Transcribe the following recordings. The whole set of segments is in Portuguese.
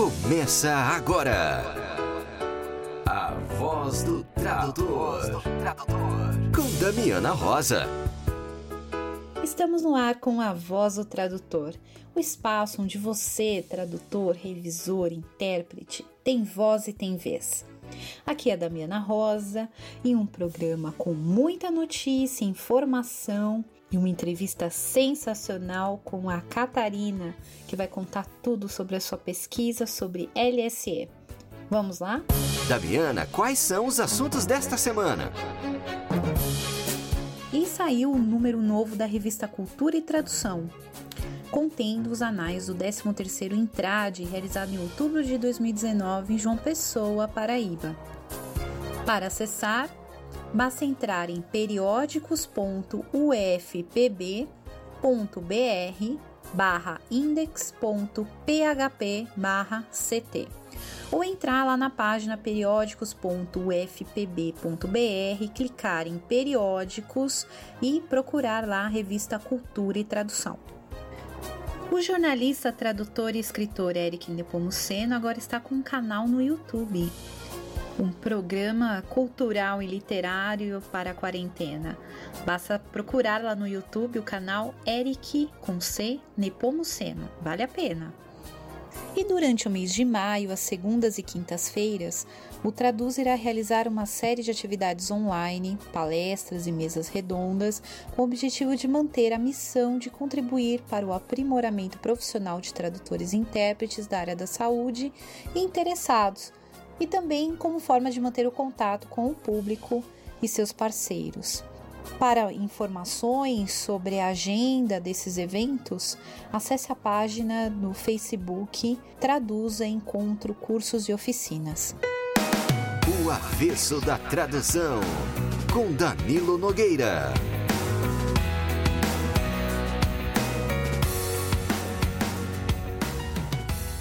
Começa agora. A voz do tradutor. Com Damiana Rosa. Estamos no ar com a Voz do Tradutor, o espaço onde você, tradutor, revisor, intérprete, tem voz e tem vez. Aqui é a Damiana Rosa em um programa com muita notícia, informação e uma entrevista sensacional com a Catarina, que vai contar tudo sobre a sua pesquisa sobre LSE. Vamos lá? Damiana, quais são os assuntos desta semana? E saiu o um número novo da revista Cultura e Tradução, contendo os anais do 13º Intrade, realizado em outubro de 2019 em João Pessoa, Paraíba. Para acessar, basta entrar em periódicos.ufpb.br barra index.php barra ct ou entrar lá na página periódicos.ufpb.br, clicar em periódicos e procurar lá a revista Cultura e Tradução. O jornalista, tradutor e escritor Eric Nepomuceno agora está com um canal no YouTube, um programa cultural e literário para a quarentena. Basta procurar lá no YouTube o canal Eric com C Nepomuceno, vale a pena. E durante o mês de maio, às segundas e quintas-feiras, o Traduz irá realizar uma série de atividades online, palestras e mesas redondas, com o objetivo de manter a missão de contribuir para o aprimoramento profissional de tradutores e intérpretes da área da saúde e interessados, e também como forma de manter o contato com o público e seus parceiros. Para informações sobre a agenda desses eventos, acesse a página no Facebook Traduza Encontro Cursos e Oficinas. O avesso da tradução, com Danilo Nogueira.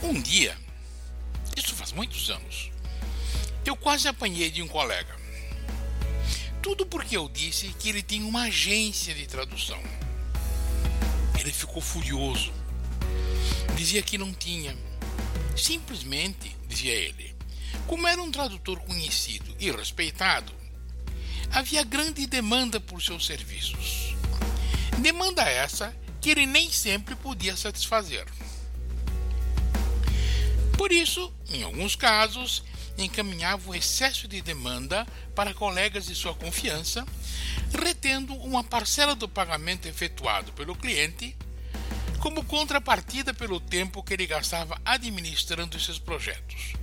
Um dia, isso faz muitos anos, eu quase apanhei de um colega. Tudo porque eu disse que ele tem uma agência de tradução. Ele ficou furioso. Dizia que não tinha. Simplesmente, dizia ele, como era um tradutor conhecido e respeitado, havia grande demanda por seus serviços. Demanda essa que ele nem sempre podia satisfazer. Por isso, em alguns casos, encaminhava o excesso de demanda para colegas de sua confiança, retendo uma parcela do pagamento efetuado pelo cliente como contrapartida pelo tempo que ele gastava administrando esses projetos.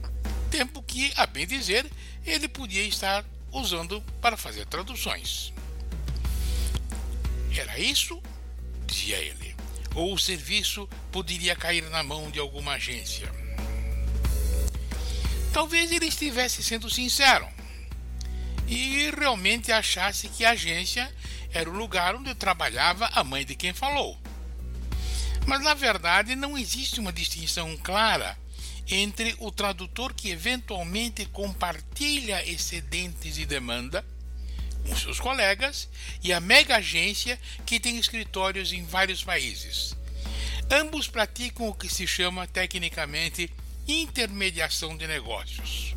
Tempo que, a bem dizer, ele podia estar usando para fazer traduções. Era isso? dizia ele. Ou o serviço poderia cair na mão de alguma agência. Talvez ele estivesse sendo sincero e realmente achasse que a agência era o lugar onde trabalhava a mãe de quem falou. Mas na verdade não existe uma distinção clara entre o tradutor que eventualmente compartilha excedentes de demanda com seus colegas e a mega agência que tem escritórios em vários países. Ambos praticam o que se chama tecnicamente intermediação de negócios.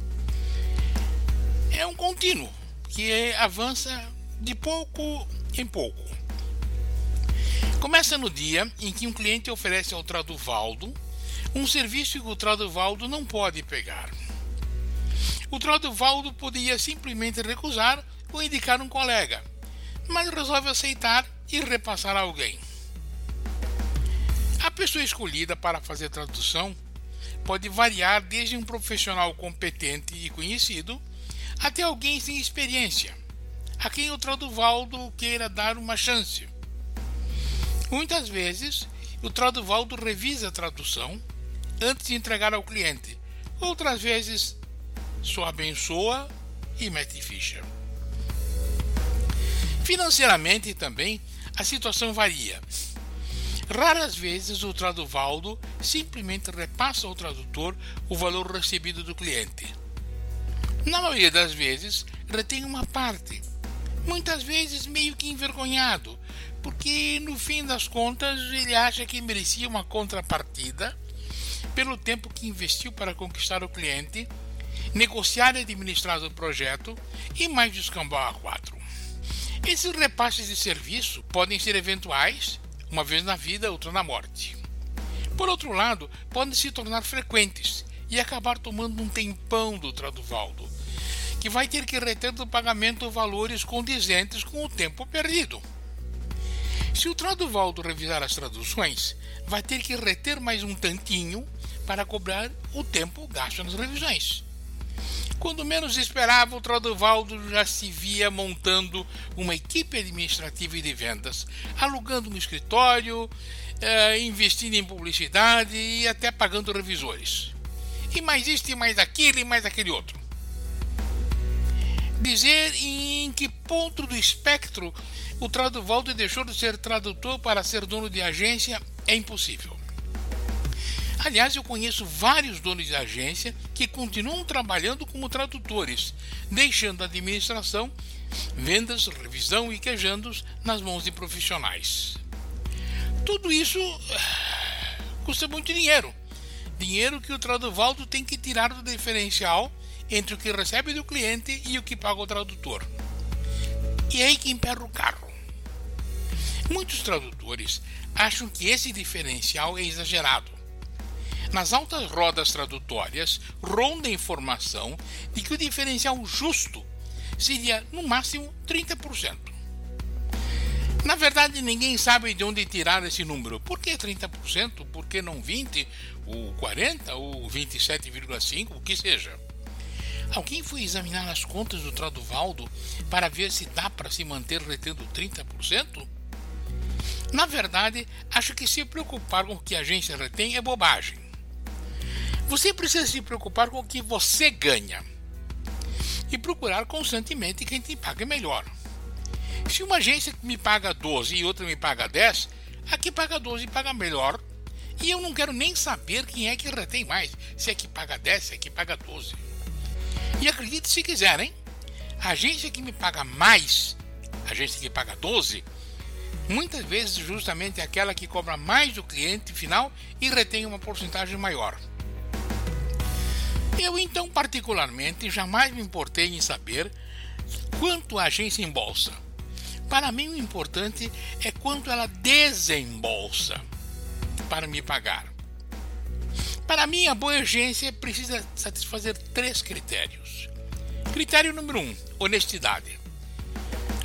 É um contínuo que avança de pouco em pouco. Começa no dia em que um cliente oferece ao Traduvaldo um serviço que o Traduvaldo não pode pegar. O Traduvaldo poderia simplesmente recusar ou indicar um colega, mas resolve aceitar e repassar a alguém. A pessoa escolhida para fazer tradução pode variar desde um profissional competente e conhecido até alguém sem experiência, a quem o Traduvaldo queira dar uma chance. Muitas vezes, o Traduvaldo revisa a tradução antes de entregar ao cliente, outras vezes só abençoa e mete ficha. Financeiramente também a situação varia. Raras vezes o traduvaldo simplesmente repassa ao tradutor o valor recebido do cliente. Na maioria das vezes, retém uma parte, muitas vezes meio que envergonhado, porque no fim das contas ele acha que merecia uma contrapartida pelo tempo que investiu para conquistar o cliente, negociar e administrar o projeto e mais descambar a quatro. Esses repasses de serviço podem ser eventuais, uma vez na vida, outra na morte. Por outro lado, podem se tornar frequentes e acabar tomando um tempão do Traduvaldo, que vai ter que reter do pagamento valores condizentes com o tempo perdido. Se o Traduvaldo revisar as traduções, vai ter que reter mais um tantinho para cobrar o tempo gasto nas revisões. Quando menos esperava, o Traduvaldo já se via montando uma equipe administrativa e de vendas, alugando um escritório, eh, investindo em publicidade e até pagando revisores. E mais isto, e mais aquilo, e mais aquele outro. Dizer em que ponto do espectro o Traduvaldo deixou de ser tradutor para ser dono de agência é impossível. Aliás, eu conheço vários donos de agência que continuam trabalhando como tradutores, deixando a administração, vendas, revisão e quejandos nas mãos de profissionais. Tudo isso ah, custa muito dinheiro. Dinheiro que o traduvaldo tem que tirar do diferencial entre o que recebe do cliente e o que paga o tradutor. E é aí que emperra o carro. Muitos tradutores acham que esse diferencial é exagerado nas altas rodas tradutórias, ronda a informação de que o diferencial justo seria no máximo 30%. Na verdade, ninguém sabe de onde tirar esse número. Por que 30%? Por que não 20%, ou 40%, ou 27,5%, o que seja? Alguém foi examinar as contas do Traduvaldo para ver se dá para se manter retendo 30%? Na verdade, acho que se preocupar com o que a agência retém é bobagem. Você precisa se preocupar com o que você ganha e procurar constantemente quem te paga melhor. Se uma agência me paga 12 e outra me paga 10, a que paga 12 paga melhor. E eu não quero nem saber quem é que retém mais, se é que paga 10, se é que paga 12. E acredite se quiser, hein? A agência que me paga mais, a agência que paga 12, muitas vezes justamente é aquela que cobra mais do cliente final e retém uma porcentagem maior. Eu, então, particularmente, jamais me importei em saber quanto a agência embolsa. Para mim, o importante é quanto ela desembolsa para me pagar. Para mim, a boa agência precisa satisfazer três critérios. Critério número um: honestidade.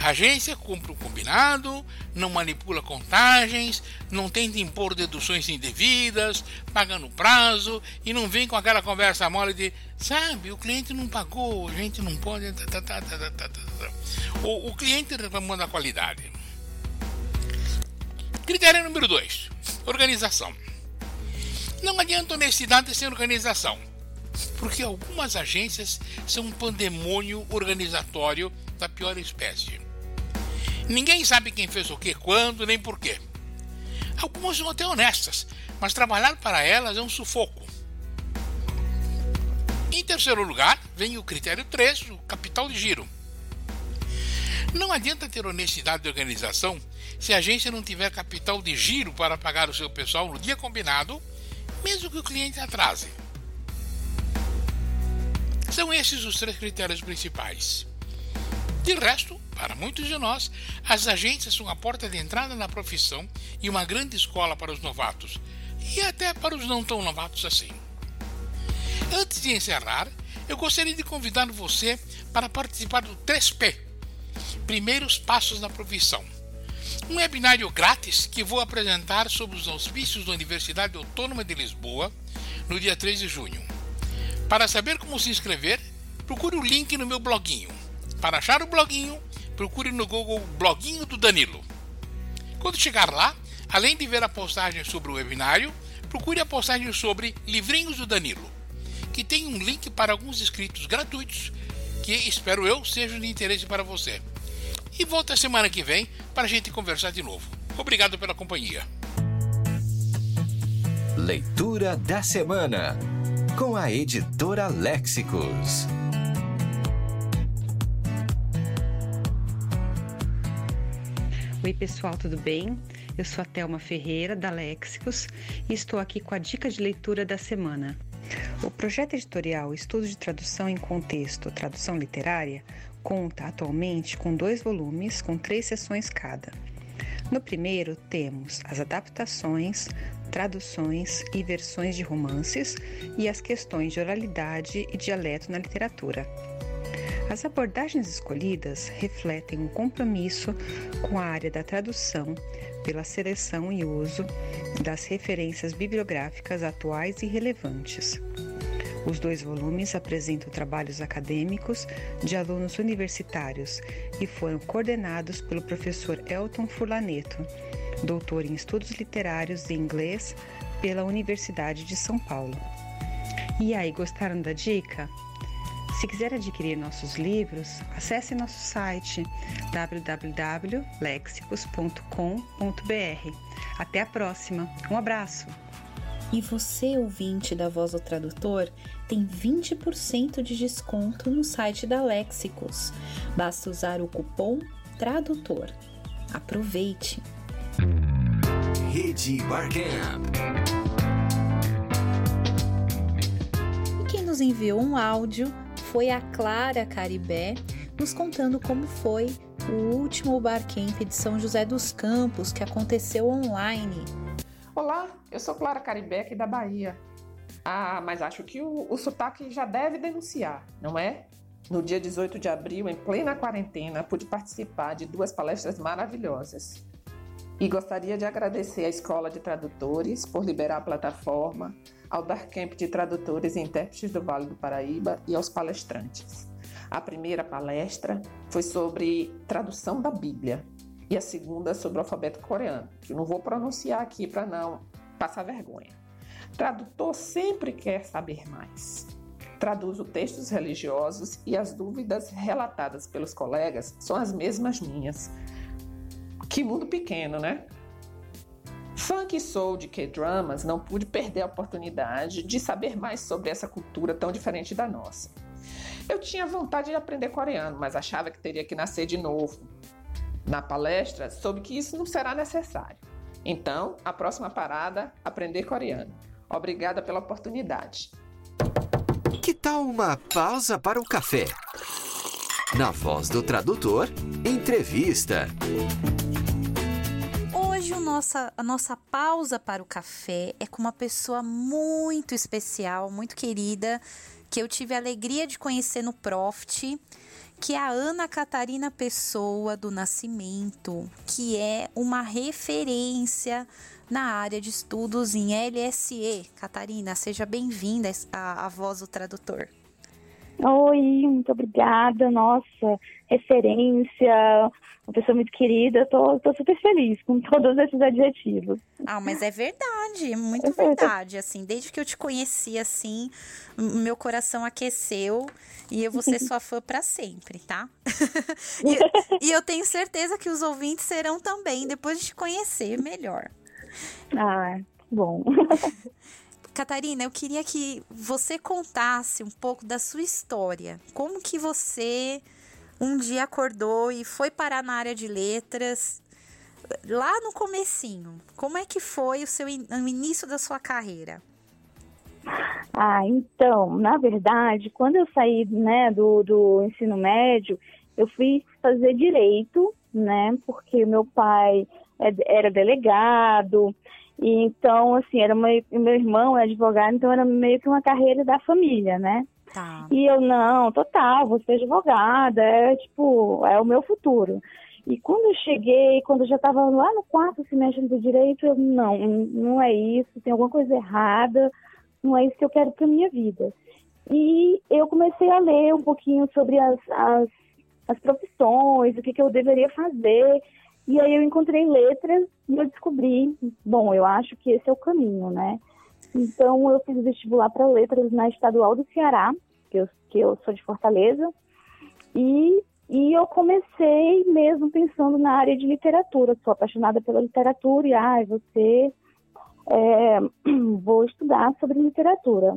A agência cumpre o combinado, não manipula contagens, não tenta impor deduções indevidas, paga no prazo e não vem com aquela conversa mole de, sabe, o cliente não pagou, a gente não pode. Tá, tá, tá, o, o cliente reclamando da qualidade. Critério número 2: organização. Não adianta honestidade sem organização, porque algumas agências são um pandemônio organizatório da pior espécie. Ninguém sabe quem fez o que, quando, nem por quê. Algumas são até honestas, mas trabalhar para elas é um sufoco. Em terceiro lugar, vem o critério 3, o capital de giro. Não adianta ter honestidade de organização se a agência não tiver capital de giro para pagar o seu pessoal no dia combinado, mesmo que o cliente atrase. São esses os três critérios principais. De resto, para muitos de nós, as agências são a porta de entrada na profissão e uma grande escola para os novatos, e até para os não tão novatos assim. Antes de encerrar, eu gostaria de convidar você para participar do 3P Primeiros Passos na Profissão um webinário grátis que vou apresentar sobre os auspícios da Universidade Autônoma de Lisboa no dia 3 de junho. Para saber como se inscrever, procure o link no meu bloguinho. Para achar o bloguinho, procure no Google Bloguinho do Danilo. Quando chegar lá, além de ver a postagem sobre o webinário, procure a postagem sobre Livrinhos do Danilo, que tem um link para alguns inscritos gratuitos que espero eu sejam de interesse para você. E volta semana que vem para a gente conversar de novo. Obrigado pela companhia. Leitura da semana com a editora Léxicos. Oi, pessoal, tudo bem? Eu sou a Thelma Ferreira, da Léxicos, e estou aqui com a dica de leitura da semana. O projeto editorial Estudo de Tradução em Contexto, Tradução Literária, conta atualmente com dois volumes, com três sessões cada. No primeiro, temos as adaptações, traduções e versões de romances e as questões de oralidade e dialeto na literatura. As abordagens escolhidas refletem um compromisso com a área da tradução pela seleção e uso das referências bibliográficas atuais e relevantes. Os dois volumes apresentam trabalhos acadêmicos de alunos universitários e foram coordenados pelo professor Elton Furlaneto, doutor em estudos literários em inglês pela Universidade de São Paulo. E aí, gostaram da dica? Se quiser adquirir nossos livros, acesse nosso site www.lexicos.com.br. Até a próxima. Um abraço. E você, ouvinte da Voz do Tradutor, tem 20% de desconto no site da Lexicos. Basta usar o cupom TRADUTOR. Aproveite! Rede Barcamp. E quem nos enviou um áudio foi a Clara Caribé, nos contando como foi o último Barcamp de São José dos Campos, que aconteceu online. Olá, eu sou Clara Caribé, aqui da Bahia. Ah, mas acho que o, o sotaque já deve denunciar, não é? No dia 18 de abril, em plena quarentena, pude participar de duas palestras maravilhosas. E gostaria de agradecer à Escola de Tradutores por liberar a plataforma, ao Darcamp de Tradutores e Intérpretes do Vale do Paraíba e aos palestrantes. A primeira palestra foi sobre tradução da Bíblia e a segunda sobre o alfabeto coreano, que eu não vou pronunciar aqui para não passar vergonha. Tradutor sempre quer saber mais. Traduzo textos religiosos e as dúvidas relatadas pelos colegas são as mesmas minhas. Que mundo pequeno, né? Funk soul de K-dramas, não pude perder a oportunidade de saber mais sobre essa cultura tão diferente da nossa. Eu tinha vontade de aprender coreano, mas achava que teria que nascer de novo. Na palestra, soube que isso não será necessário. Então, a próxima parada, aprender coreano. Obrigada pela oportunidade. Que tal uma pausa para o café? Na voz do tradutor, entrevista nossa, a nossa pausa para o café é com uma pessoa muito especial, muito querida, que eu tive a alegria de conhecer no Profit, que é a Ana Catarina Pessoa do Nascimento, que é uma referência na área de estudos em LSE. Catarina, seja bem-vinda à, à voz do tradutor. Oi, muito obrigada. Nossa, referência, uma pessoa muito querida. Tô, tô super feliz com todos esses adjetivos. Ah, mas é verdade, é muito verdade. Assim, desde que eu te conheci, assim, meu coração aqueceu e eu vou ser sua fã para sempre, tá? e, e eu tenho certeza que os ouvintes serão também, depois de te conhecer melhor. Ah, bom. Catarina, eu queria que você contasse um pouco da sua história. Como que você um dia acordou e foi parar na área de letras lá no comecinho? Como é que foi o seu o início da sua carreira? Ah, então, na verdade, quando eu saí né, do, do ensino médio, eu fui fazer direito, né? Porque meu pai é, era delegado, e então, assim, era meu irmão é advogado, então era meio que uma carreira da família, né? E eu, não, total, vou ser advogada, é tipo, é o meu futuro. E quando eu cheguei, quando eu já estava lá no quarto semestre do direito, eu, não, não é isso, tem alguma coisa errada, não é isso que eu quero para minha vida. E eu comecei a ler um pouquinho sobre as, as, as profissões, o que, que eu deveria fazer. E aí eu encontrei letras e eu descobri, bom, eu acho que esse é o caminho, né? Então eu fiz vestibular para letras na Estadual do Ceará, que eu, que eu sou de Fortaleza, e, e eu comecei mesmo pensando na área de literatura, sou apaixonada pela literatura e, ai, ah, você, é, vou estudar sobre literatura.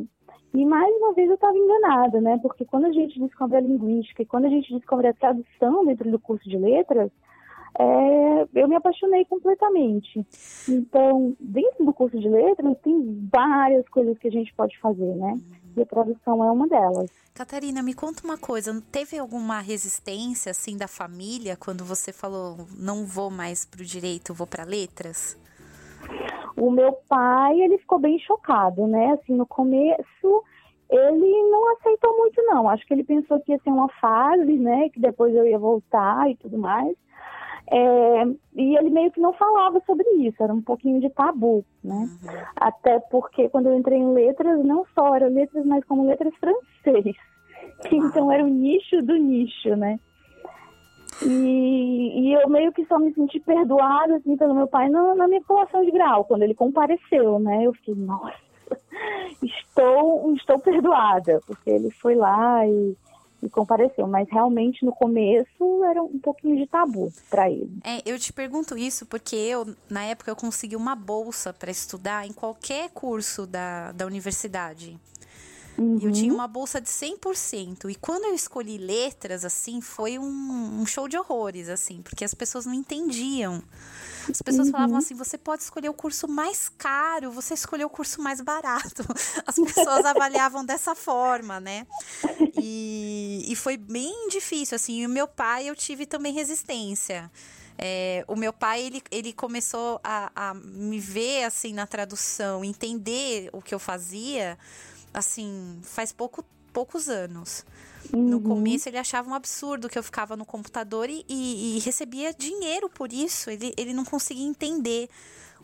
E mais uma vez eu estava enganada, né? Porque quando a gente descobre a linguística e quando a gente descobre a tradução dentro do curso de letras, é, eu me apaixonei completamente. Então, dentro do curso de letras, tem várias coisas que a gente pode fazer, né? E a tradução é uma delas. Catarina, me conta uma coisa, teve alguma resistência assim da família quando você falou não vou mais para o direito, vou para letras? O meu pai, ele ficou bem chocado, né? Assim, no começo, ele não aceitou muito não. Acho que ele pensou que ia ser uma fase, né? Que depois eu ia voltar e tudo mais. É, e ele meio que não falava sobre isso, era um pouquinho de tabu, né? Uhum. Até porque quando eu entrei em letras, não só eram letras, mas como letras francês. Então era o nicho do nicho, né? E, e, eu meio que só me senti perdoada assim, pelo meu pai na, na minha colação de grau, quando ele compareceu, né? Eu fiquei, nossa, estou, estou perdoada, porque ele foi lá e e compareceu, mas realmente no começo era um pouquinho de tabu para ele. É, eu te pergunto isso porque eu, na época, eu consegui uma bolsa para estudar em qualquer curso da, da universidade. Uhum. Eu tinha uma bolsa de 100%. E quando eu escolhi letras, assim, foi um, um show de horrores, assim, porque as pessoas não entendiam. As pessoas uhum. falavam assim: você pode escolher o curso mais caro, você escolheu o curso mais barato. As pessoas avaliavam dessa forma, né? E, e foi bem difícil, assim. E o meu pai, eu tive também resistência. É, o meu pai, ele, ele começou a, a me ver, assim, na tradução, entender o que eu fazia, assim, faz pouco, poucos anos. Uhum. No começo ele achava um absurdo que eu ficava no computador e, e, e recebia dinheiro por isso. Ele, ele não conseguia entender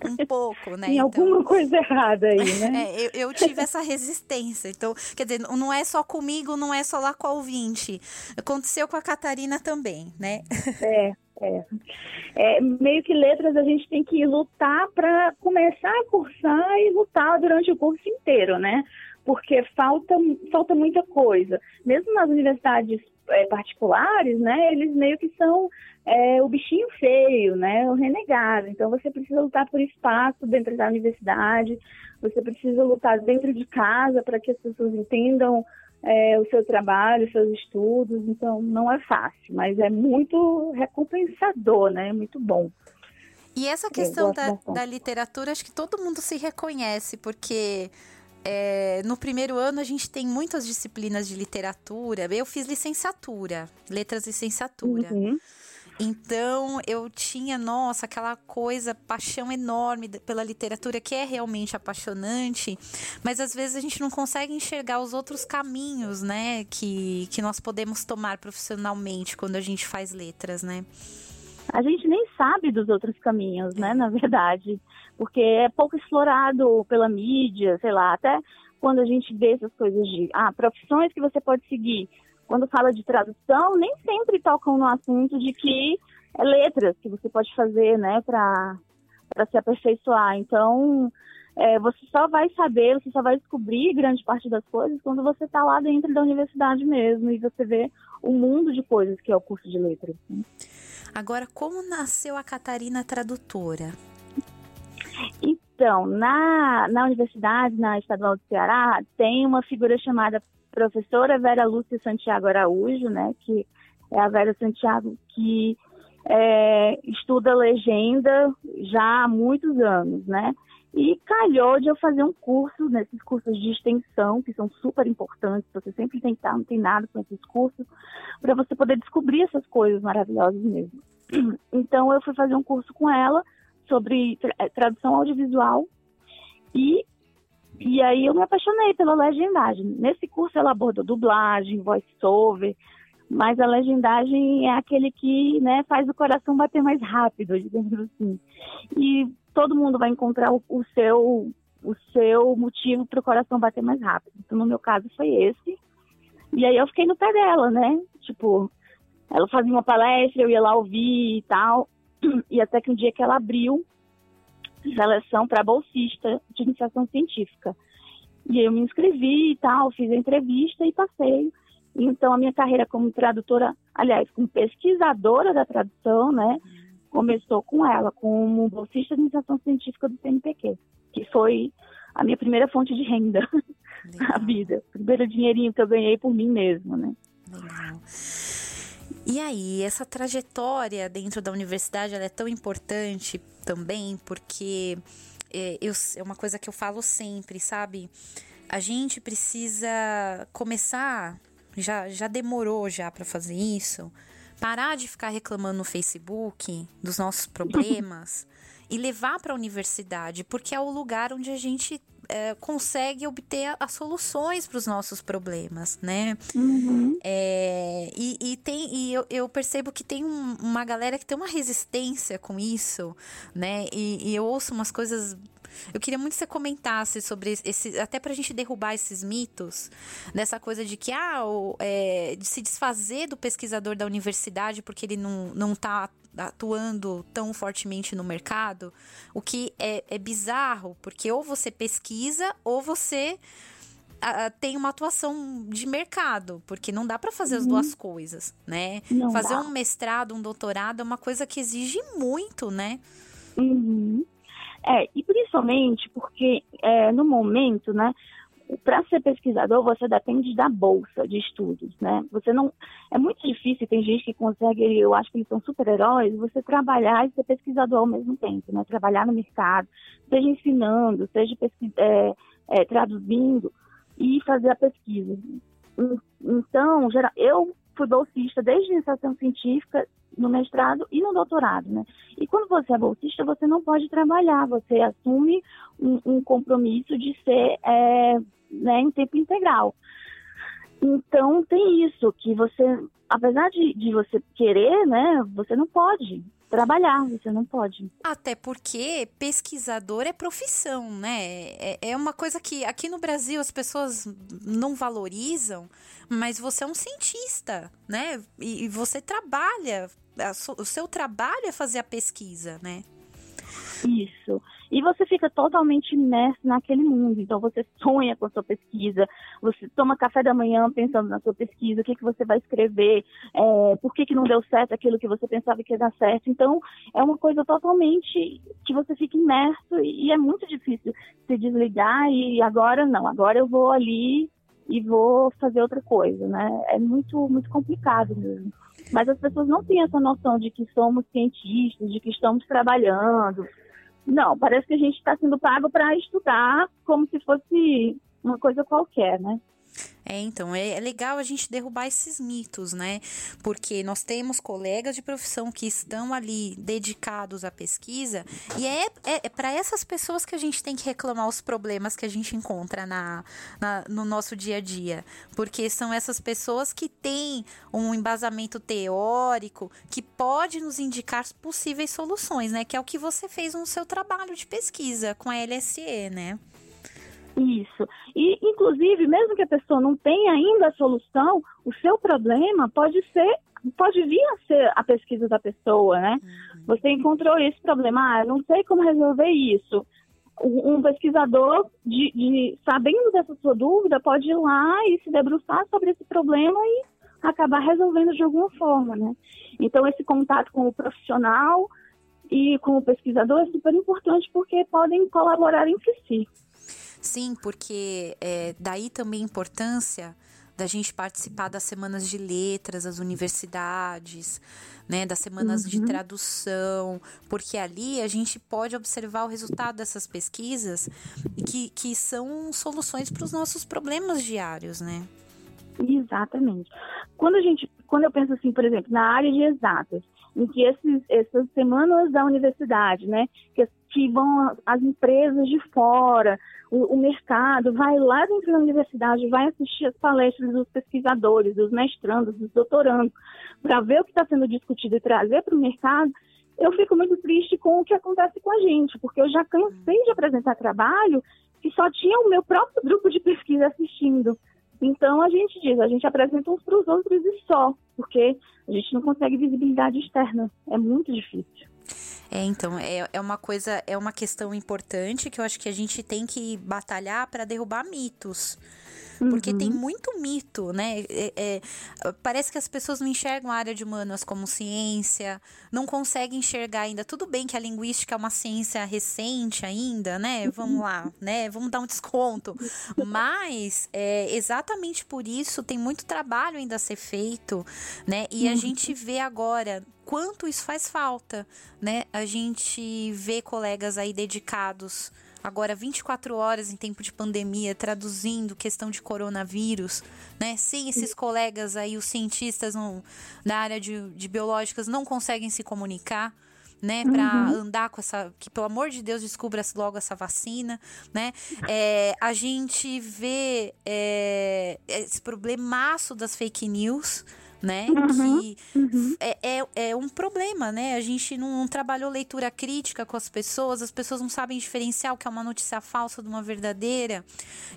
um pouco, né? Tem então, alguma coisa errada aí, né? É, eu, eu, tive essa resistência. Então, quer dizer, não é só comigo, não é só lá com a ouvinte. Aconteceu com a Catarina também, né? É, é. é meio que letras a gente tem que lutar para começar a cursar e lutar durante o curso inteiro, né? Porque falta, falta muita coisa. Mesmo nas universidades é, particulares, né, eles meio que são é, o bichinho feio, né, o renegado. Então você precisa lutar por espaço dentro da universidade, você precisa lutar dentro de casa para que as pessoas entendam é, o seu trabalho, os seus estudos. Então não é fácil, mas é muito recompensador, né, muito bom. E essa questão da, da literatura, acho que todo mundo se reconhece, porque é, no primeiro ano a gente tem muitas disciplinas de literatura. Eu fiz licenciatura, letras licenciatura. Uhum. Então eu tinha, nossa, aquela coisa, paixão enorme pela literatura que é realmente apaixonante, mas às vezes a gente não consegue enxergar os outros caminhos, né, que, que nós podemos tomar profissionalmente quando a gente faz letras, né? A gente nem sabe dos outros caminhos, né, na verdade porque é pouco explorado pela mídia, sei lá, até quando a gente vê essas coisas de ah, profissões que você pode seguir. Quando fala de tradução, nem sempre tocam no assunto de que é letras que você pode fazer, né, para se aperfeiçoar. Então, é, você só vai saber, você só vai descobrir grande parte das coisas quando você está lá dentro da universidade mesmo e você vê o mundo de coisas que é o curso de letras. Agora, como nasceu a Catarina Tradutora? Então, na, na universidade, na Estadual do Ceará, tem uma figura chamada professora Vera Lúcia Santiago Araújo, né, que é a Vera Santiago que é, estuda legenda já há muitos anos, né? E calhou de eu fazer um curso, nesses cursos de extensão, que são super importantes, você sempre tem que estar antenado com esses cursos, para você poder descobrir essas coisas maravilhosas mesmo. Então, eu fui fazer um curso com ela, sobre eh, tradução audiovisual e e aí eu me apaixonei pela legendagem. Nesse curso ela abordou dublagem, voice-over, mas a legendagem é aquele que né, faz o coração bater mais rápido, digamos assim. E todo mundo vai encontrar o, o seu o seu motivo para o coração bater mais rápido. Então, no meu caso, foi esse. E aí eu fiquei no pé dela, né? Tipo, ela fazia uma palestra, eu ia lá ouvir e tal. E até que um dia que ela abriu seleção para bolsista de iniciação científica. E eu me inscrevi e tal, fiz a entrevista e passei. Então, a minha carreira como tradutora, aliás, como pesquisadora da tradução, né, começou com ela, como bolsista de iniciação científica do CNPq, que foi a minha primeira fonte de renda na vida. Primeiro dinheirinho que eu ganhei por mim mesma, né? Legal. E aí, essa trajetória dentro da universidade é tão importante também porque é, eu, é uma coisa que eu falo sempre, sabe? A gente precisa começar, já, já demorou já para fazer isso, parar de ficar reclamando no Facebook dos nossos problemas e levar para a universidade, porque é o lugar onde a gente é, consegue obter as soluções para os nossos problemas, né? Uhum. É, e, e, tem, e eu, eu, percebo que tem um, uma galera que tem uma resistência com isso, né? E, e eu ouço umas coisas eu queria muito que você comentasse sobre esse, até para a gente derrubar esses mitos, dessa coisa de que, ah, o, é, de se desfazer do pesquisador da universidade porque ele não, não tá atuando tão fortemente no mercado, o que é, é bizarro, porque ou você pesquisa ou você tem uma atuação de mercado, porque não dá para fazer uhum. as duas coisas, né? Não fazer dá. um mestrado, um doutorado é uma coisa que exige muito, né? Uhum. É, e principalmente porque é, no momento, né, para ser pesquisador você depende da bolsa de estudos, né? Você não é muito difícil, tem gente que consegue, eu acho que eles são super-heróis, você trabalhar e ser pesquisador ao mesmo tempo, né? Trabalhar no mercado, seja ensinando, seja é, é, traduzindo e fazer a pesquisa. Então, eu fui bolsista desde iniciação científica no mestrado e no doutorado, né? E quando você é bolsista, você não pode trabalhar, você assume um, um compromisso de ser é, né, em tempo integral. Então tem isso, que você, apesar de, de você querer, né, você não pode trabalhar, você não pode. Até porque pesquisador é profissão, né? É, é uma coisa que aqui no Brasil as pessoas não valorizam, mas você é um cientista, né? E, e você trabalha, o seu trabalho é fazer a pesquisa, né? Isso. E você fica totalmente imerso naquele mundo. Então você sonha com a sua pesquisa, você toma café da manhã pensando na sua pesquisa, o que, que você vai escrever, é, por que, que não deu certo aquilo que você pensava que ia dar certo. Então é uma coisa totalmente que você fica imerso e, e é muito difícil se desligar e agora não, agora eu vou ali e vou fazer outra coisa, né? É muito, muito complicado mesmo. Mas as pessoas não têm essa noção de que somos cientistas, de que estamos trabalhando, não, parece que a gente está sendo pago para estudar como se fosse uma coisa qualquer, né? É, então, é, é, legal a gente derrubar esses mitos, né? Porque nós temos colegas de profissão que estão ali dedicados à pesquisa, e é, é, é para essas pessoas que a gente tem que reclamar os problemas que a gente encontra na, na, no nosso dia a dia. Porque são essas pessoas que têm um embasamento teórico que pode nos indicar possíveis soluções, né? Que é o que você fez no seu trabalho de pesquisa com a LSE, né? Isso. E, inclusive, mesmo que a pessoa não tenha ainda a solução, o seu problema pode ser, pode vir a ser a pesquisa da pessoa, né? Uhum. Você encontrou esse problema, ah, não sei como resolver isso. Um pesquisador, de, de, sabendo dessa sua dúvida, pode ir lá e se debruçar sobre esse problema e acabar resolvendo de alguma forma, né? Então, esse contato com o profissional e com o pesquisador é super importante porque podem colaborar entre si. Sim, porque é, daí também a importância da gente participar das semanas de letras, das universidades, né, das semanas uhum. de tradução, porque ali a gente pode observar o resultado dessas pesquisas que, que são soluções para os nossos problemas diários, né? Exatamente. Quando a gente, quando eu penso assim, por exemplo, na área de exatas, em que esses, essas semanas da universidade, né, que, que vão as empresas de fora, o, o, mercado, vai lá dentro da universidade, vai assistir as palestras dos pesquisadores, dos mestrandos, dos doutorandos, para ver o que está sendo discutido e trazer para o mercado, eu fico muito triste com o que acontece com a gente, porque eu já cansei de apresentar trabalho que só tinha o meu próprio grupo de pesquisa assistindo. Então a gente diz, a gente apresenta uns para os outros e só, porque a gente não consegue visibilidade externa. É muito difícil. É, então, é, é uma coisa, é uma questão importante que eu acho que a gente tem que batalhar para derrubar mitos. Porque uhum. tem muito mito, né? É, é, parece que as pessoas não enxergam a área de humanas como ciência, não conseguem enxergar ainda. Tudo bem que a linguística é uma ciência recente ainda, né? Vamos lá, né? Vamos dar um desconto. Mas é, exatamente por isso tem muito trabalho ainda a ser feito, né? E a uhum. gente vê agora quanto isso faz falta, né? A gente vê colegas aí dedicados agora 24 horas em tempo de pandemia, traduzindo questão de coronavírus, né? Sem esses colegas aí, os cientistas na área de, de biológicas não conseguem se comunicar né, para uhum. andar com essa, que pelo amor de Deus descubra logo essa vacina, né? É, a gente vê é, esse problemaço das fake news, né? Uhum, que uhum. É, é, é, um problema, né? A gente não, não, trabalhou leitura crítica com as pessoas, as pessoas não sabem diferenciar o que é uma notícia falsa de uma verdadeira.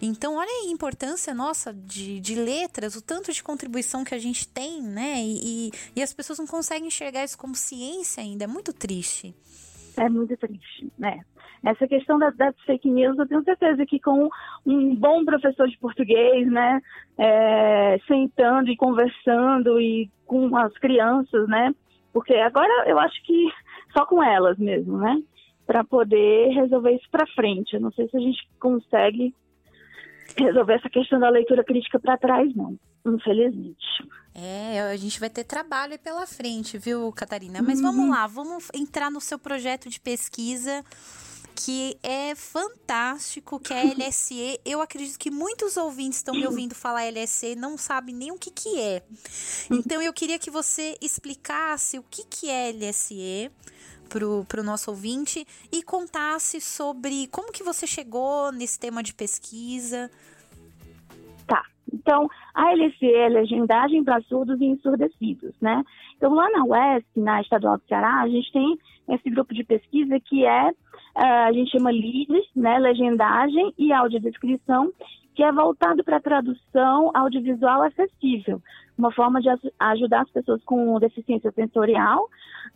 Então, olha aí a importância nossa de, de letras, o tanto de contribuição que a gente tem, né? E, e, e as pessoas não conseguem enxergar isso como ciência ainda. É muito triste. É muito triste, né? Essa questão da, das fake news, eu tenho certeza que com um bom professor de português, né, é, sentando e conversando e com as crianças, né, porque agora eu acho que só com elas mesmo, né, para poder resolver isso para frente. Eu não sei se a gente consegue resolver essa questão da leitura crítica para trás, não, infelizmente. É, a gente vai ter trabalho pela frente, viu, Catarina? Mas uhum. vamos lá, vamos entrar no seu projeto de pesquisa que é fantástico, que é LSE. Eu acredito que muitos ouvintes estão me ouvindo falar LSE não sabem nem o que, que é. Então eu queria que você explicasse o que, que é LSE para o nosso ouvinte e contasse sobre como que você chegou nesse tema de pesquisa. Tá. Então, a LSE é Legendagem para Surdos e Ensurdecidos, né? Então, lá na UESC, na Estadual do Ceará, a gente tem esse grupo de pesquisa que é a gente chama LIDES, né, legendagem e audiodescrição, que é voltado para a tradução audiovisual acessível, uma forma de ajudar as pessoas com deficiência sensorial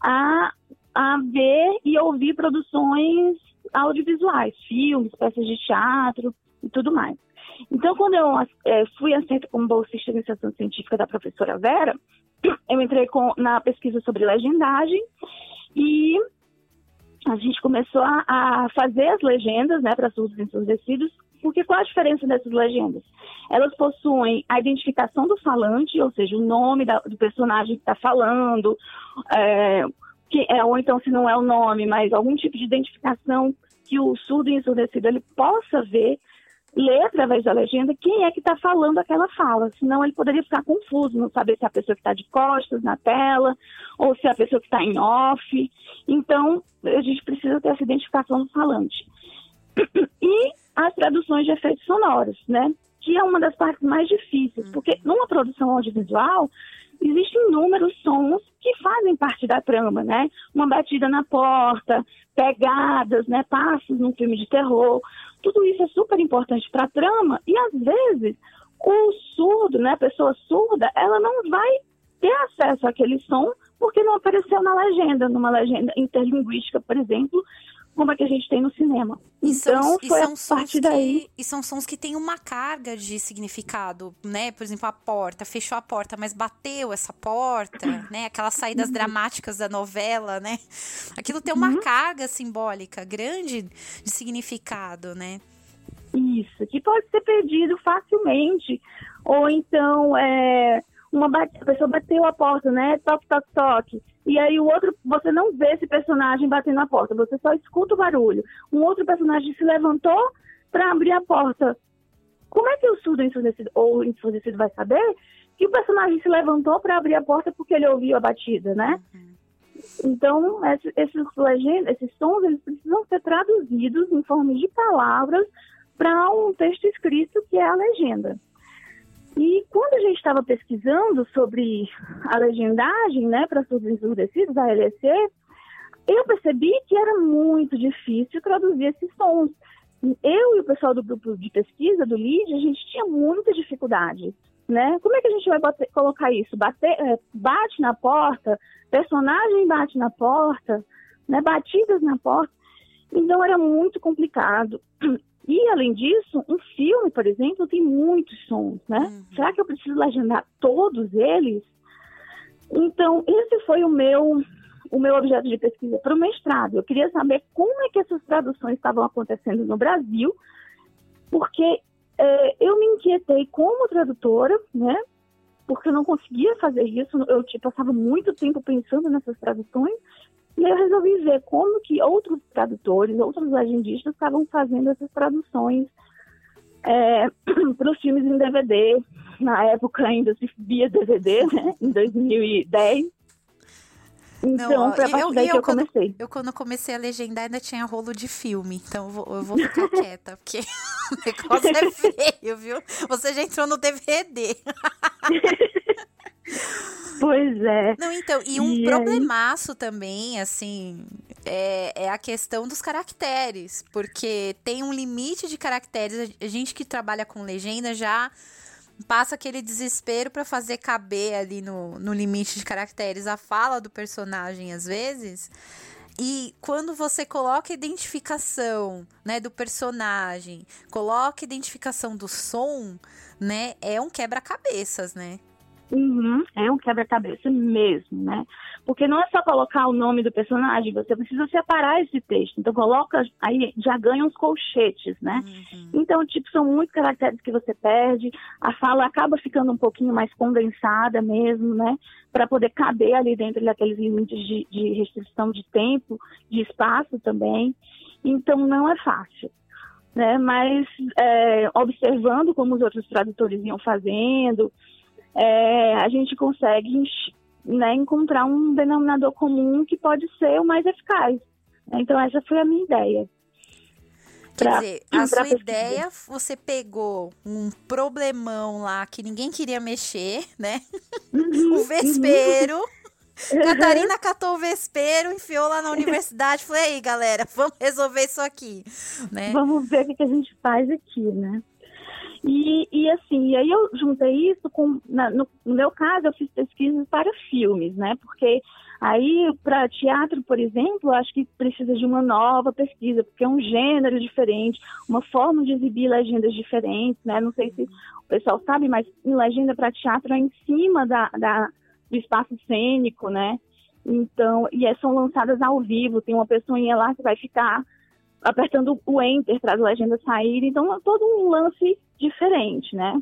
a, a ver e ouvir produções audiovisuais, filmes, peças de teatro e tudo mais. Então, quando eu é, fui aceita como bolsista de iniciação científica da professora Vera, eu entrei com, na pesquisa sobre legendagem e a gente começou a, a fazer as legendas né, para surdos e ensurdecidos, porque qual a diferença dessas legendas? Elas possuem a identificação do falante, ou seja, o nome da, do personagem que está falando, é, que é, ou então se não é o nome, mas algum tipo de identificação que o surdo e ensurdecido ele possa ver ler através da legenda quem é que está falando aquela fala, senão ele poderia ficar confuso, não saber se é a pessoa que está de costas na tela ou se é a pessoa que está em off. Então, a gente precisa ter essa identificação do falante. E as traduções de efeitos sonoros, né? Que é uma das partes mais difíceis, hum. porque numa produção audiovisual existem inúmeros sons que fazem parte da trama, né? Uma batida na porta, pegadas, né? Passos num filme de terror. Tudo isso é super importante para a trama e às vezes o surdo, né? A pessoa surda, ela não vai ter acesso àquele som porque não apareceu na legenda, numa legenda interlinguística, por exemplo, como é que a gente tem no cinema. E então, são, foi a partir daí... e são sons que têm uma carga de significado, né? Por exemplo, a porta, fechou a porta, mas bateu essa porta, né? Aquelas saídas uhum. dramáticas da novela, né? Aquilo tem uma uhum. carga simbólica grande de significado, né? Isso, que pode ser perdido facilmente. Ou então, é, uma a pessoa bateu a porta, né? Toque, toque, toque. E aí o outro, você não vê esse personagem batendo na porta, você só escuta o barulho. Um outro personagem se levantou para abrir a porta. Como é que o surdo ensurdecido ou ensurdecido vai saber que o personagem se levantou para abrir a porta porque ele ouviu a batida, né? Uhum. Então, esses, legendas, esses sons, eles precisam ser traduzidos em forma de palavras para um texto escrito que é a legenda. E quando a gente estava pesquisando sobre a legendagem, né, para surdos ensurdecidos, a LSE, eu percebi que era muito difícil traduzir esses sons. Eu e o pessoal do grupo de pesquisa, do LID, a gente tinha muita dificuldade. Né? Como é que a gente vai bater, colocar isso? Bater, é, bate na porta, personagem bate na porta, né? batidas na porta. Então era muito complicado. E, além disso, um filme, por exemplo, tem muitos sons, né? Uhum. Será que eu preciso legendar todos eles? Então, esse foi o meu o meu objeto de pesquisa para o mestrado. Eu queria saber como é que essas traduções estavam acontecendo no Brasil, porque é, eu me inquietei como tradutora, né? Porque eu não conseguia fazer isso, eu tipo, passava muito tempo pensando nessas traduções, e eu resolvi ver como que outros tradutores, outros legendistas estavam fazendo essas traduções é, para os filmes em DVD. Na época ainda se via DVD, né? Em 2010. Então, foi a eu, eu, que eu quando, comecei. Eu, quando comecei a legendar, ainda tinha rolo de filme. Então, eu vou, eu vou ficar quieta, porque o negócio é feio, viu? Você já entrou no DVD. pois é. Não, então, e um e problemaço aí? também, assim, é, é a questão dos caracteres. Porque tem um limite de caracteres. A gente que trabalha com legenda já passa aquele desespero para fazer caber ali no, no limite de caracteres a fala do personagem às vezes. E quando você coloca a identificação, né, do personagem, coloca a identificação do som, né, é um quebra-cabeças, né? Uhum, é um quebra-cabeça mesmo, né? Porque não é só colocar o nome do personagem, você precisa separar esse texto. Então coloca, aí já ganha uns colchetes, né? Uhum. Então, tipo, são muitos caracteres que você perde, a fala acaba ficando um pouquinho mais condensada mesmo, né? Para poder caber ali dentro daqueles limites de, de restrição de tempo, de espaço também. Então não é fácil. Né? Mas é, observando como os outros tradutores iam fazendo, é, a gente consegue né, encontrar um denominador comum que pode ser o mais eficaz. Então, essa foi a minha ideia. Quer pra, dizer, a sua pesquisa. ideia, você pegou um problemão lá que ninguém queria mexer, né? Uhum, o vespeiro. Uhum. Catarina catou o vespeiro, enfiou lá na universidade. Falei, aí, galera, vamos resolver isso aqui. Né? Vamos ver o que a gente faz aqui, né? E, e assim, e aí eu juntei isso com, na, no, no, meu caso, eu fiz pesquisas para filmes, né? Porque aí, para teatro, por exemplo, acho que precisa de uma nova pesquisa, porque é um gênero diferente, uma forma de exibir legendas diferentes, né? Não sei se o pessoal sabe, mas legenda para teatro é em cima da, da, do espaço cênico, né? Então, e é, são lançadas ao vivo, tem uma pessoinha lá que vai ficar apertando o enter para as legendas saírem, então é todo um lance diferente, né?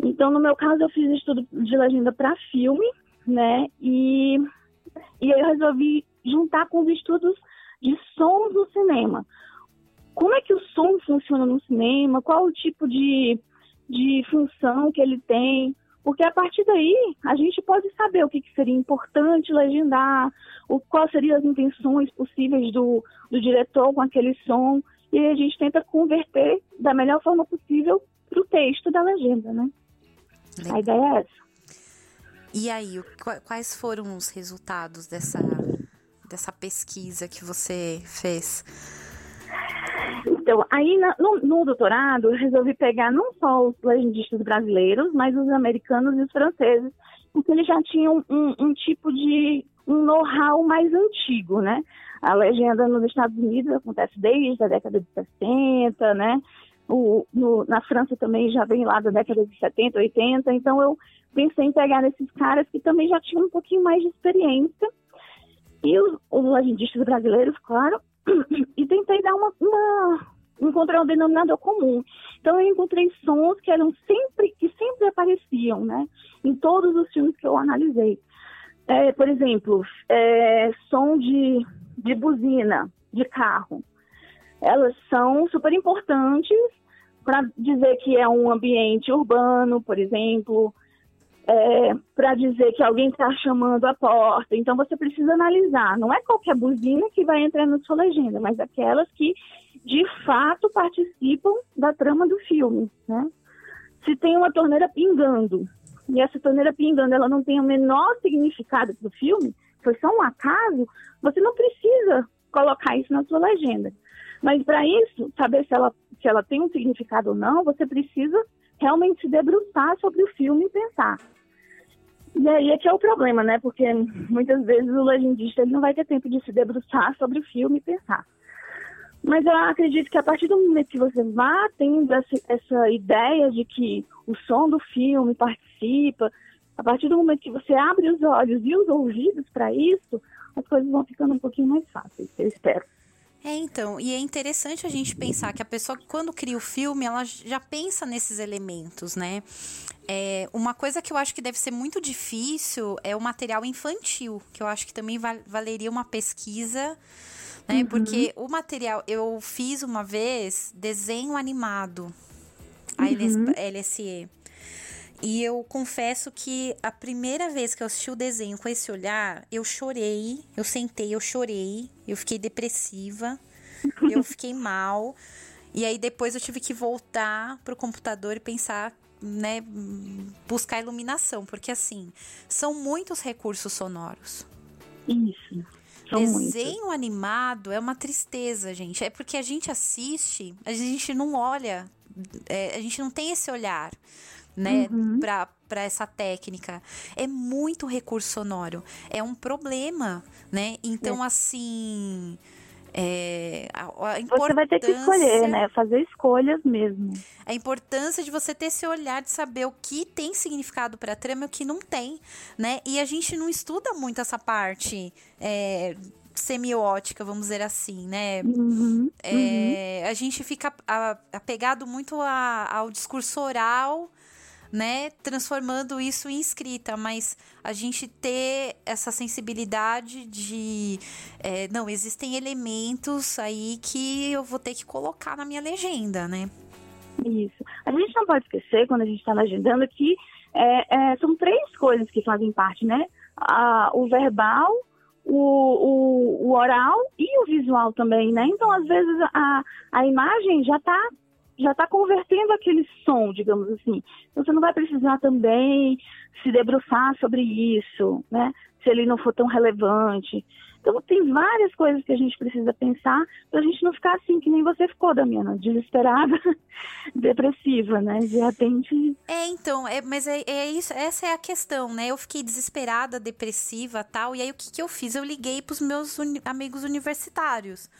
Então, no meu caso, eu fiz estudo de legenda para filme, né? E, e eu resolvi juntar com os estudos de sons no cinema. Como é que o som funciona no cinema? Qual o tipo de, de função que ele tem? Porque a partir daí a gente pode saber o que, que seria importante legendar, o, quais seriam as intenções possíveis do, do diretor com aquele som, e a gente tenta converter da melhor forma possível para o texto da legenda, né? Legal. A ideia é essa. E aí, quais foram os resultados dessa, dessa pesquisa que você fez? Então, aí no, no, doutorado, eu resolvi pegar não só os legendistas brasileiros, mas os americanos e os franceses, porque eles já tinham um, um tipo de um know-how mais antigo, né? A legenda nos Estados Unidos acontece desde a década de 60, né? O, no, na França também já vem lá da década de 70, 80, então eu pensei em pegar esses caras que também já tinham um pouquinho mais de experiência, e os, os legendistas brasileiros, claro, e tentei dar uma, uma encontrar um denominador comum. Então eu encontrei sons que eram sempre que sempre apareciam, né, em todos os filmes que eu analisei. É, por exemplo, é, som de, de buzina de carro. Elas são super importantes para dizer que é um ambiente urbano, por exemplo, é, para dizer que alguém está chamando a porta. Então você precisa analisar. Não é qualquer buzina que vai entrar na sua legenda, mas aquelas que de fato participam da trama do filme, né? Se tem uma torneira pingando e essa torneira pingando ela não tem o menor significado para o filme, foi só um acaso, você não precisa colocar isso na sua legenda. Mas para isso, saber se ela, se ela tem um significado ou não, você precisa realmente se debruçar sobre o filme e pensar. E aí é que é o problema, né? Porque muitas vezes o legendista não vai ter tempo de se debruçar sobre o filme e pensar. Mas eu acredito que a partir do momento que você vá tendo essa, essa ideia de que o som do filme participa, a partir do momento que você abre os olhos e os ouvidos para isso, as coisas vão ficando um pouquinho mais fáceis, eu espero. É, então, e é interessante a gente pensar que a pessoa, quando cria o filme, ela já pensa nesses elementos, né? É, uma coisa que eu acho que deve ser muito difícil é o material infantil, que eu acho que também val valeria uma pesquisa, né? Uhum. Porque o material, eu fiz uma vez desenho animado, a uhum. LSE. E eu confesso que a primeira vez que eu assisti o desenho com esse olhar, eu chorei, eu sentei, eu chorei, eu fiquei depressiva, eu fiquei mal. E aí depois eu tive que voltar pro computador e pensar, né, buscar iluminação, porque assim, são muitos recursos sonoros. Isso. São Desenho muitos. animado é uma tristeza, gente. É porque a gente assiste, a gente não olha, é, a gente não tem esse olhar né, uhum. para essa técnica. É muito recurso sonoro. É um problema, né? Então, é. assim. É, a, a você vai ter que escolher, né? Fazer escolhas mesmo. A importância de você ter esse olhar de saber o que tem significado para a trama e o que não tem, né? E a gente não estuda muito essa parte é, semiótica, vamos dizer assim, né? Uhum, é, uhum. A gente fica apegado muito a, ao discurso oral né, transformando isso em escrita, mas a gente ter essa sensibilidade de é, não existem elementos aí que eu vou ter que colocar na minha legenda, né? Isso. A gente não pode esquecer quando a gente está legendando que é, é, são três coisas que fazem parte, né? A, o verbal, o, o, o, oral e o visual também, né? Então, às vezes, a, a imagem já está já está convertendo aquele som, digamos assim. Então você não vai precisar também se debruçar sobre isso, né? Se ele não for tão relevante. Então tem várias coisas que a gente precisa pensar para a gente não ficar assim que nem você ficou, Damiana, desesperada, depressiva, né? De repente. É, então, é, mas é, é, isso, essa é a questão, né? Eu fiquei desesperada, depressiva, tal. E aí o que, que eu fiz? Eu liguei para os meus uni amigos universitários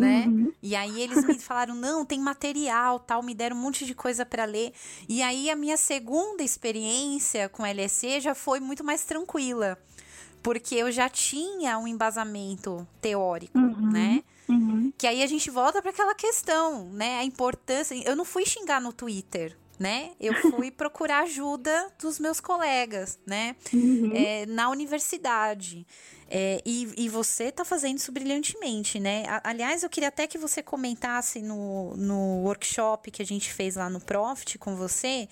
né? Uhum. E aí eles me falaram: "Não, tem material, tal", me deram um monte de coisa para ler. E aí a minha segunda experiência com LSE já foi muito mais tranquila, porque eu já tinha um embasamento teórico, uhum. né? Uhum. Que aí a gente volta para aquela questão, né? A importância. Eu não fui xingar no Twitter, né? Eu fui procurar ajuda dos meus colegas, né? Uhum. É, na universidade. É, e, e você está fazendo isso brilhantemente, né? Aliás, eu queria até que você comentasse no, no workshop que a gente fez lá no Profit com você.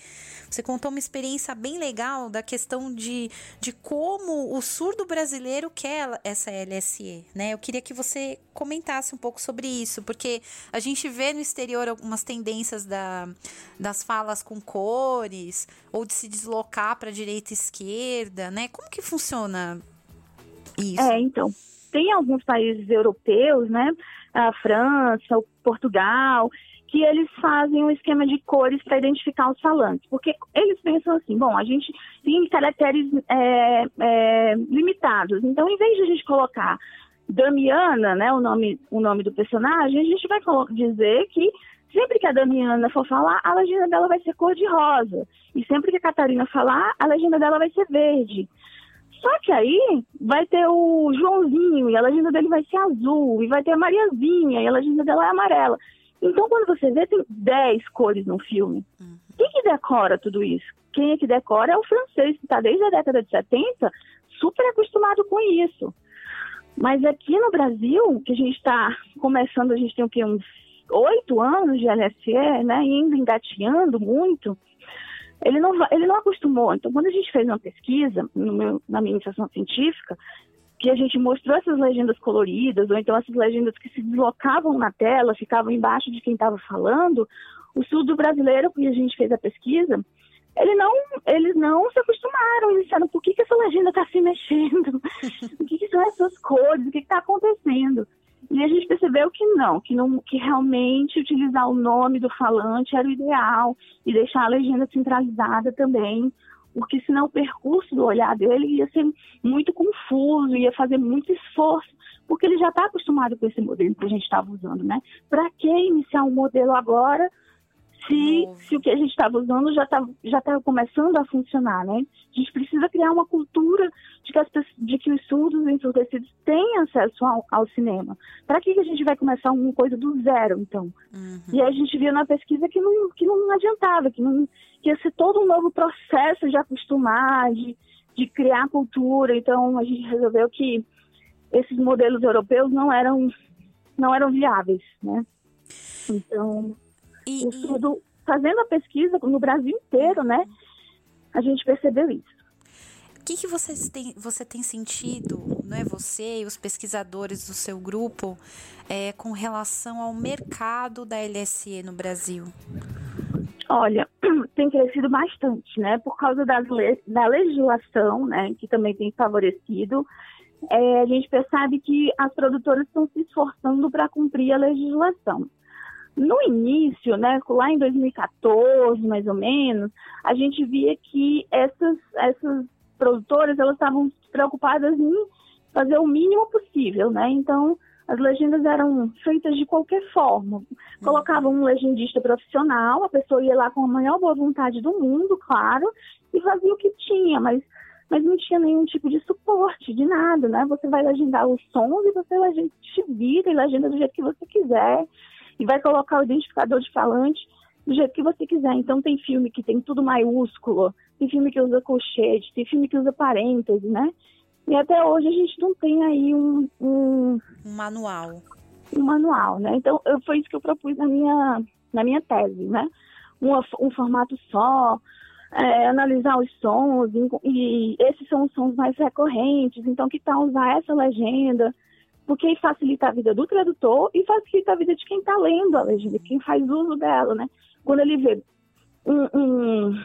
Você contou uma experiência bem legal da questão de, de como o surdo brasileiro quer essa LSE, né? Eu queria que você comentasse um pouco sobre isso, porque a gente vê no exterior algumas tendências da, das falas com cores, ou de se deslocar para direita e esquerda, né? Como que funciona isso. É, então, tem alguns países europeus, né? A França, o Portugal, que eles fazem um esquema de cores para identificar os falantes. Porque eles pensam assim, bom, a gente tem caracteres é, é, limitados. Então, em vez de a gente colocar Damiana, né, o nome, o nome do personagem, a gente vai dizer que sempre que a Damiana for falar, a legenda dela vai ser cor de rosa. E sempre que a Catarina falar, a legenda dela vai ser verde. Só que aí vai ter o Joãozinho e a legenda dele vai ser azul, e vai ter a Mariazinha e a legenda dela é amarela. Então, quando você vê, tem 10 cores no filme. Uhum. Quem que decora tudo isso? Quem é que decora é o francês, que está desde a década de 70 super acostumado com isso. Mas aqui no Brasil, que a gente está começando, a gente tem o quê? Uns oito anos de LSE, né? Indo engateando muito ele não, ele não acostumou. Então, quando a gente fez uma pesquisa meu, na minha iniciação científica, que a gente mostrou essas legendas coloridas, ou então essas legendas que se deslocavam na tela, ficavam embaixo de quem estava falando, o surdo brasileiro, que a gente fez a pesquisa, ele não, eles não se acostumaram. Eles disseram, por que, que essa legenda está se mexendo? o que, que são essas cores? O que está acontecendo? E a gente percebeu que não, que não, que realmente utilizar o nome do falante era o ideal e deixar a legenda centralizada também porque senão o percurso do olhar dele ia ser muito confuso, ia fazer muito esforço, porque ele já está acostumado com esse modelo que a gente estava usando, né? Para que iniciar um modelo agora se, se o que a gente estava usando já está já tá começando a funcionar, né? A gente precisa criar uma cultura de que, as, de que os surdos e ensurdecidos têm acesso ao, ao cinema. Para que, a gente vai começar uma coisa do zero, então? Uhum. E a gente viu na pesquisa que não, que não adiantava, que, não, que ia ser todo um novo processo de acostumar, de, de criar cultura. Então, a gente resolveu que esses modelos europeus não eram, não eram viáveis, né? Então, e, fazendo a pesquisa no Brasil inteiro, né? A gente percebeu isso. O que, que vocês têm, você tem sentido, não é você e os pesquisadores do seu grupo, é, com relação ao mercado da LSE no Brasil? Olha, tem crescido bastante, né? Por causa das le da legislação, né? Que também tem favorecido. É, a gente percebe que as produtoras estão se esforçando para cumprir a legislação. No início, né, lá em 2014, mais ou menos, a gente via que essas, essas produtoras elas estavam preocupadas em fazer o mínimo possível, né? Então, as legendas eram feitas de qualquer forma. Colocavam um legendista profissional, a pessoa ia lá com a maior boa vontade do mundo, claro, e fazia o que tinha, mas, mas não tinha nenhum tipo de suporte, de nada, né? Você vai legendar os sons e você legenda, te vira e legenda do jeito que você quiser e vai colocar o identificador de falante do jeito que você quiser. Então tem filme que tem tudo maiúsculo, tem filme que usa colchete, tem filme que usa parêntese, né? E até hoje a gente não tem aí um, um, um manual. Um manual, né? Então eu, foi isso que eu propus na minha, na minha tese, né? Um, um formato só, é, analisar os sons, e, e esses são os sons mais recorrentes, então que tal usar essa legenda? Porque facilita a vida do tradutor e facilita a vida de quem está lendo a legenda, quem faz uso dela, né? Quando ele vê um, um,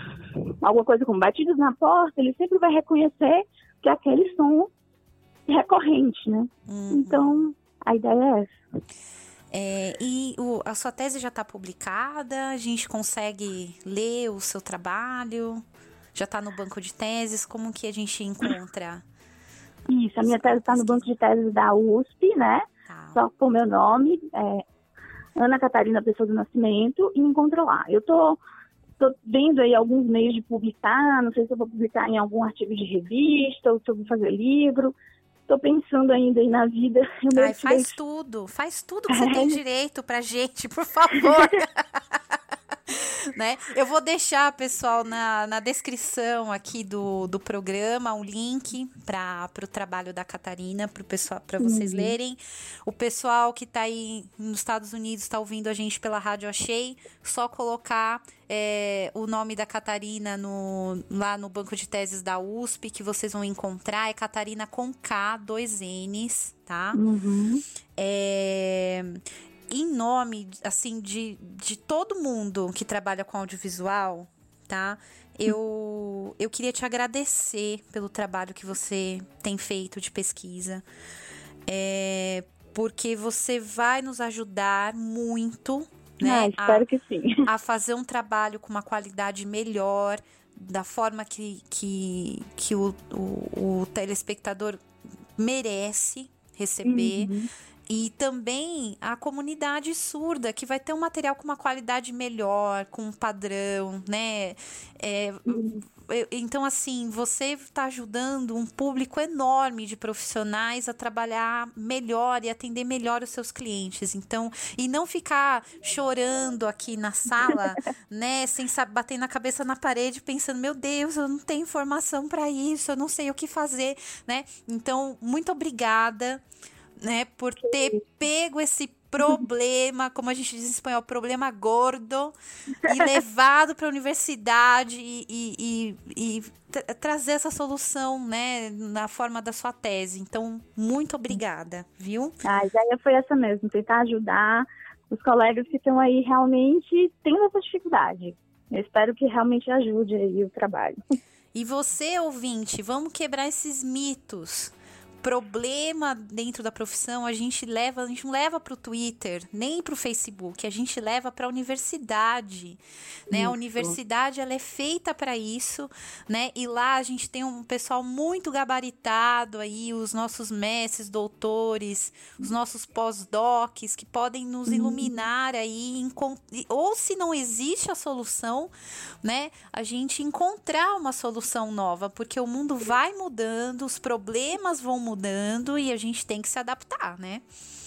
alguma coisa como batidas na porta, ele sempre vai reconhecer que aquele som é recorrente, né? Uhum. Então, a ideia é essa. É, e o, a sua tese já está publicada? A gente consegue ler o seu trabalho? Já está no banco de teses? Como que a gente encontra isso, a minha tese está no banco de teses da USP, né? Tá. Só com o meu nome, é Ana Catarina Pessoa do Nascimento, e encontra lá. Eu tô, tô vendo aí alguns meios de publicar, não sei se eu vou publicar em algum artigo de revista, ou se eu vou fazer livro. Tô pensando ainda aí na vida. Ai, faz tudo, faz tudo que você tem direito pra gente, por favor. né? Eu vou deixar, pessoal, na, na descrição aqui do, do programa um link para o trabalho da Catarina, para vocês uhum. lerem. O pessoal que está aí nos Estados Unidos está ouvindo a gente pela Rádio Achei, só colocar é, o nome da Catarina no, lá no banco de teses da USP, que vocês vão encontrar. É Catarina com K, dois N's, tá? Uhum. É, em nome, assim, de, de todo mundo que trabalha com audiovisual, tá? Eu, eu queria te agradecer pelo trabalho que você tem feito de pesquisa. É, porque você vai nos ajudar muito, né? Ah, espero a, que sim. A fazer um trabalho com uma qualidade melhor, da forma que, que, que o, o, o telespectador merece receber. Uhum. E também a comunidade surda, que vai ter um material com uma qualidade melhor, com um padrão, né? É, então, assim, você está ajudando um público enorme de profissionais a trabalhar melhor e atender melhor os seus clientes. Então, e não ficar chorando aqui na sala, né? Sem saber, bater na cabeça na parede, pensando, meu Deus, eu não tenho informação para isso, eu não sei o que fazer, né? Então, muito obrigada né, por ter pego esse problema, como a gente diz em espanhol, problema gordo, e levado para a universidade e, e, e, e trazer essa solução, né, na forma da sua tese. Então, muito obrigada, viu? Ah, a ideia foi essa mesmo, tentar ajudar os colegas que estão aí realmente tendo essa dificuldade. Eu espero que realmente ajude aí o trabalho. E você, ouvinte, vamos quebrar esses mitos problema dentro da profissão a gente leva, a gente não leva para o Twitter, nem para o Facebook, a gente leva para a universidade, né? Isso. A universidade ela é feita para isso, né? E lá a gente tem um pessoal muito gabaritado aí, os nossos mestres, doutores, os nossos pós-docs que podem nos uhum. iluminar aí, ou se não existe a solução, né? A gente encontrar uma solução nova, porque o mundo vai mudando, os problemas vão mudando mudando e a gente tem que se adaptar, né?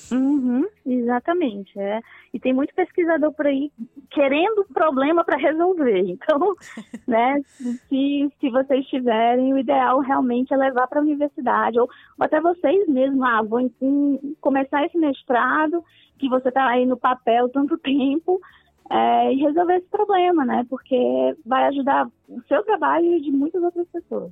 Uhum, exatamente. É. E tem muito pesquisador por aí querendo problema para resolver. Então, né, se, se vocês tiverem, o ideal realmente é levar para a universidade, ou, ou, até vocês mesmos, ah, vou começar esse mestrado, que você está aí no papel tanto tempo, é, e resolver esse problema, né? Porque vai ajudar o seu trabalho e de muitas outras pessoas.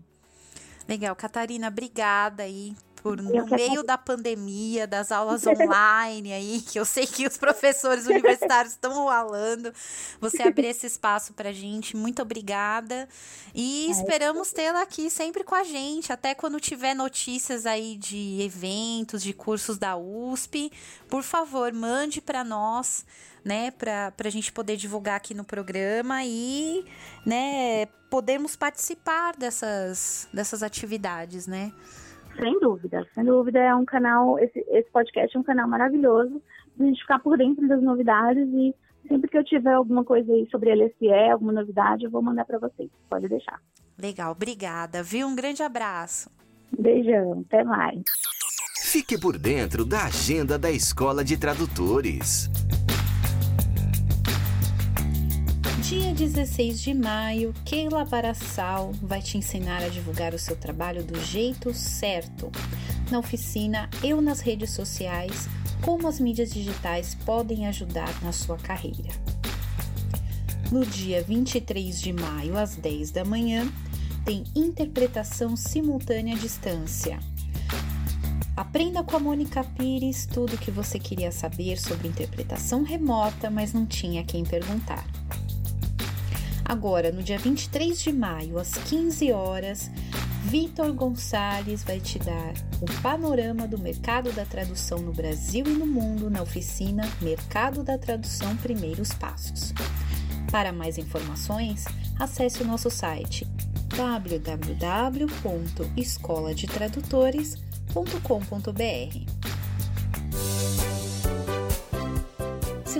Legal, Catarina, obrigada aí por no meio da pandemia, das aulas online aí, que eu sei que os professores universitários estão ralando, você abrir esse espaço pra gente. Muito obrigada. E esperamos tê-la aqui sempre com a gente, até quando tiver notícias aí de eventos, de cursos da USP. Por favor, mande para nós né, para a gente poder divulgar aqui no programa e, né, podermos participar dessas, dessas atividades, né? Sem dúvida, sem dúvida é um canal, esse, esse podcast é um canal maravilhoso para a gente ficar por dentro das novidades e sempre que eu tiver alguma coisa aí sobre LSE, alguma novidade, eu vou mandar para vocês. Pode deixar. Legal, obrigada, viu? Um grande abraço. Beijão, até mais. Fique por dentro da agenda da Escola de Tradutores. Dia 16 de maio, Keila Barassal vai te ensinar a divulgar o seu trabalho do jeito certo. Na oficina Eu nas redes sociais, como as mídias digitais podem ajudar na sua carreira. No dia 23 de maio, às 10 da manhã, tem interpretação simultânea à distância. Aprenda com a Mônica Pires tudo o que você queria saber sobre interpretação remota, mas não tinha quem perguntar. Agora, no dia 23 de maio, às 15 horas, Vitor Gonçalves vai te dar um panorama do mercado da tradução no Brasil e no mundo na oficina Mercado da Tradução Primeiros Passos. Para mais informações, acesse o nosso site www.escoladetradutores.com.br.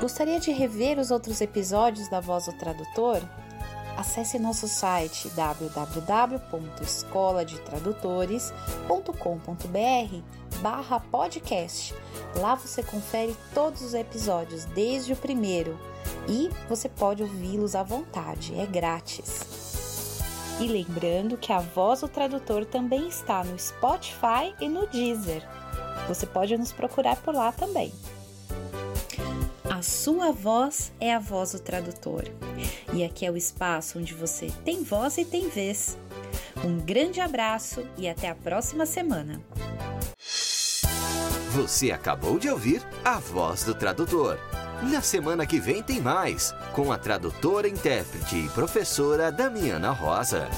Gostaria de rever os outros episódios da Voz do Tradutor? Acesse nosso site www.escoladetradutores.com.br barra podcast. Lá você confere todos os episódios, desde o primeiro, e você pode ouvi-los à vontade, é grátis. E lembrando que a Voz do Tradutor também está no Spotify e no Deezer. Você pode nos procurar por lá também. A sua voz é a voz do tradutor. E aqui é o espaço onde você tem voz e tem vez. Um grande abraço e até a próxima semana. Você acabou de ouvir a voz do tradutor. Na semana que vem tem mais, com a tradutora, intérprete e professora Damiana Rosa.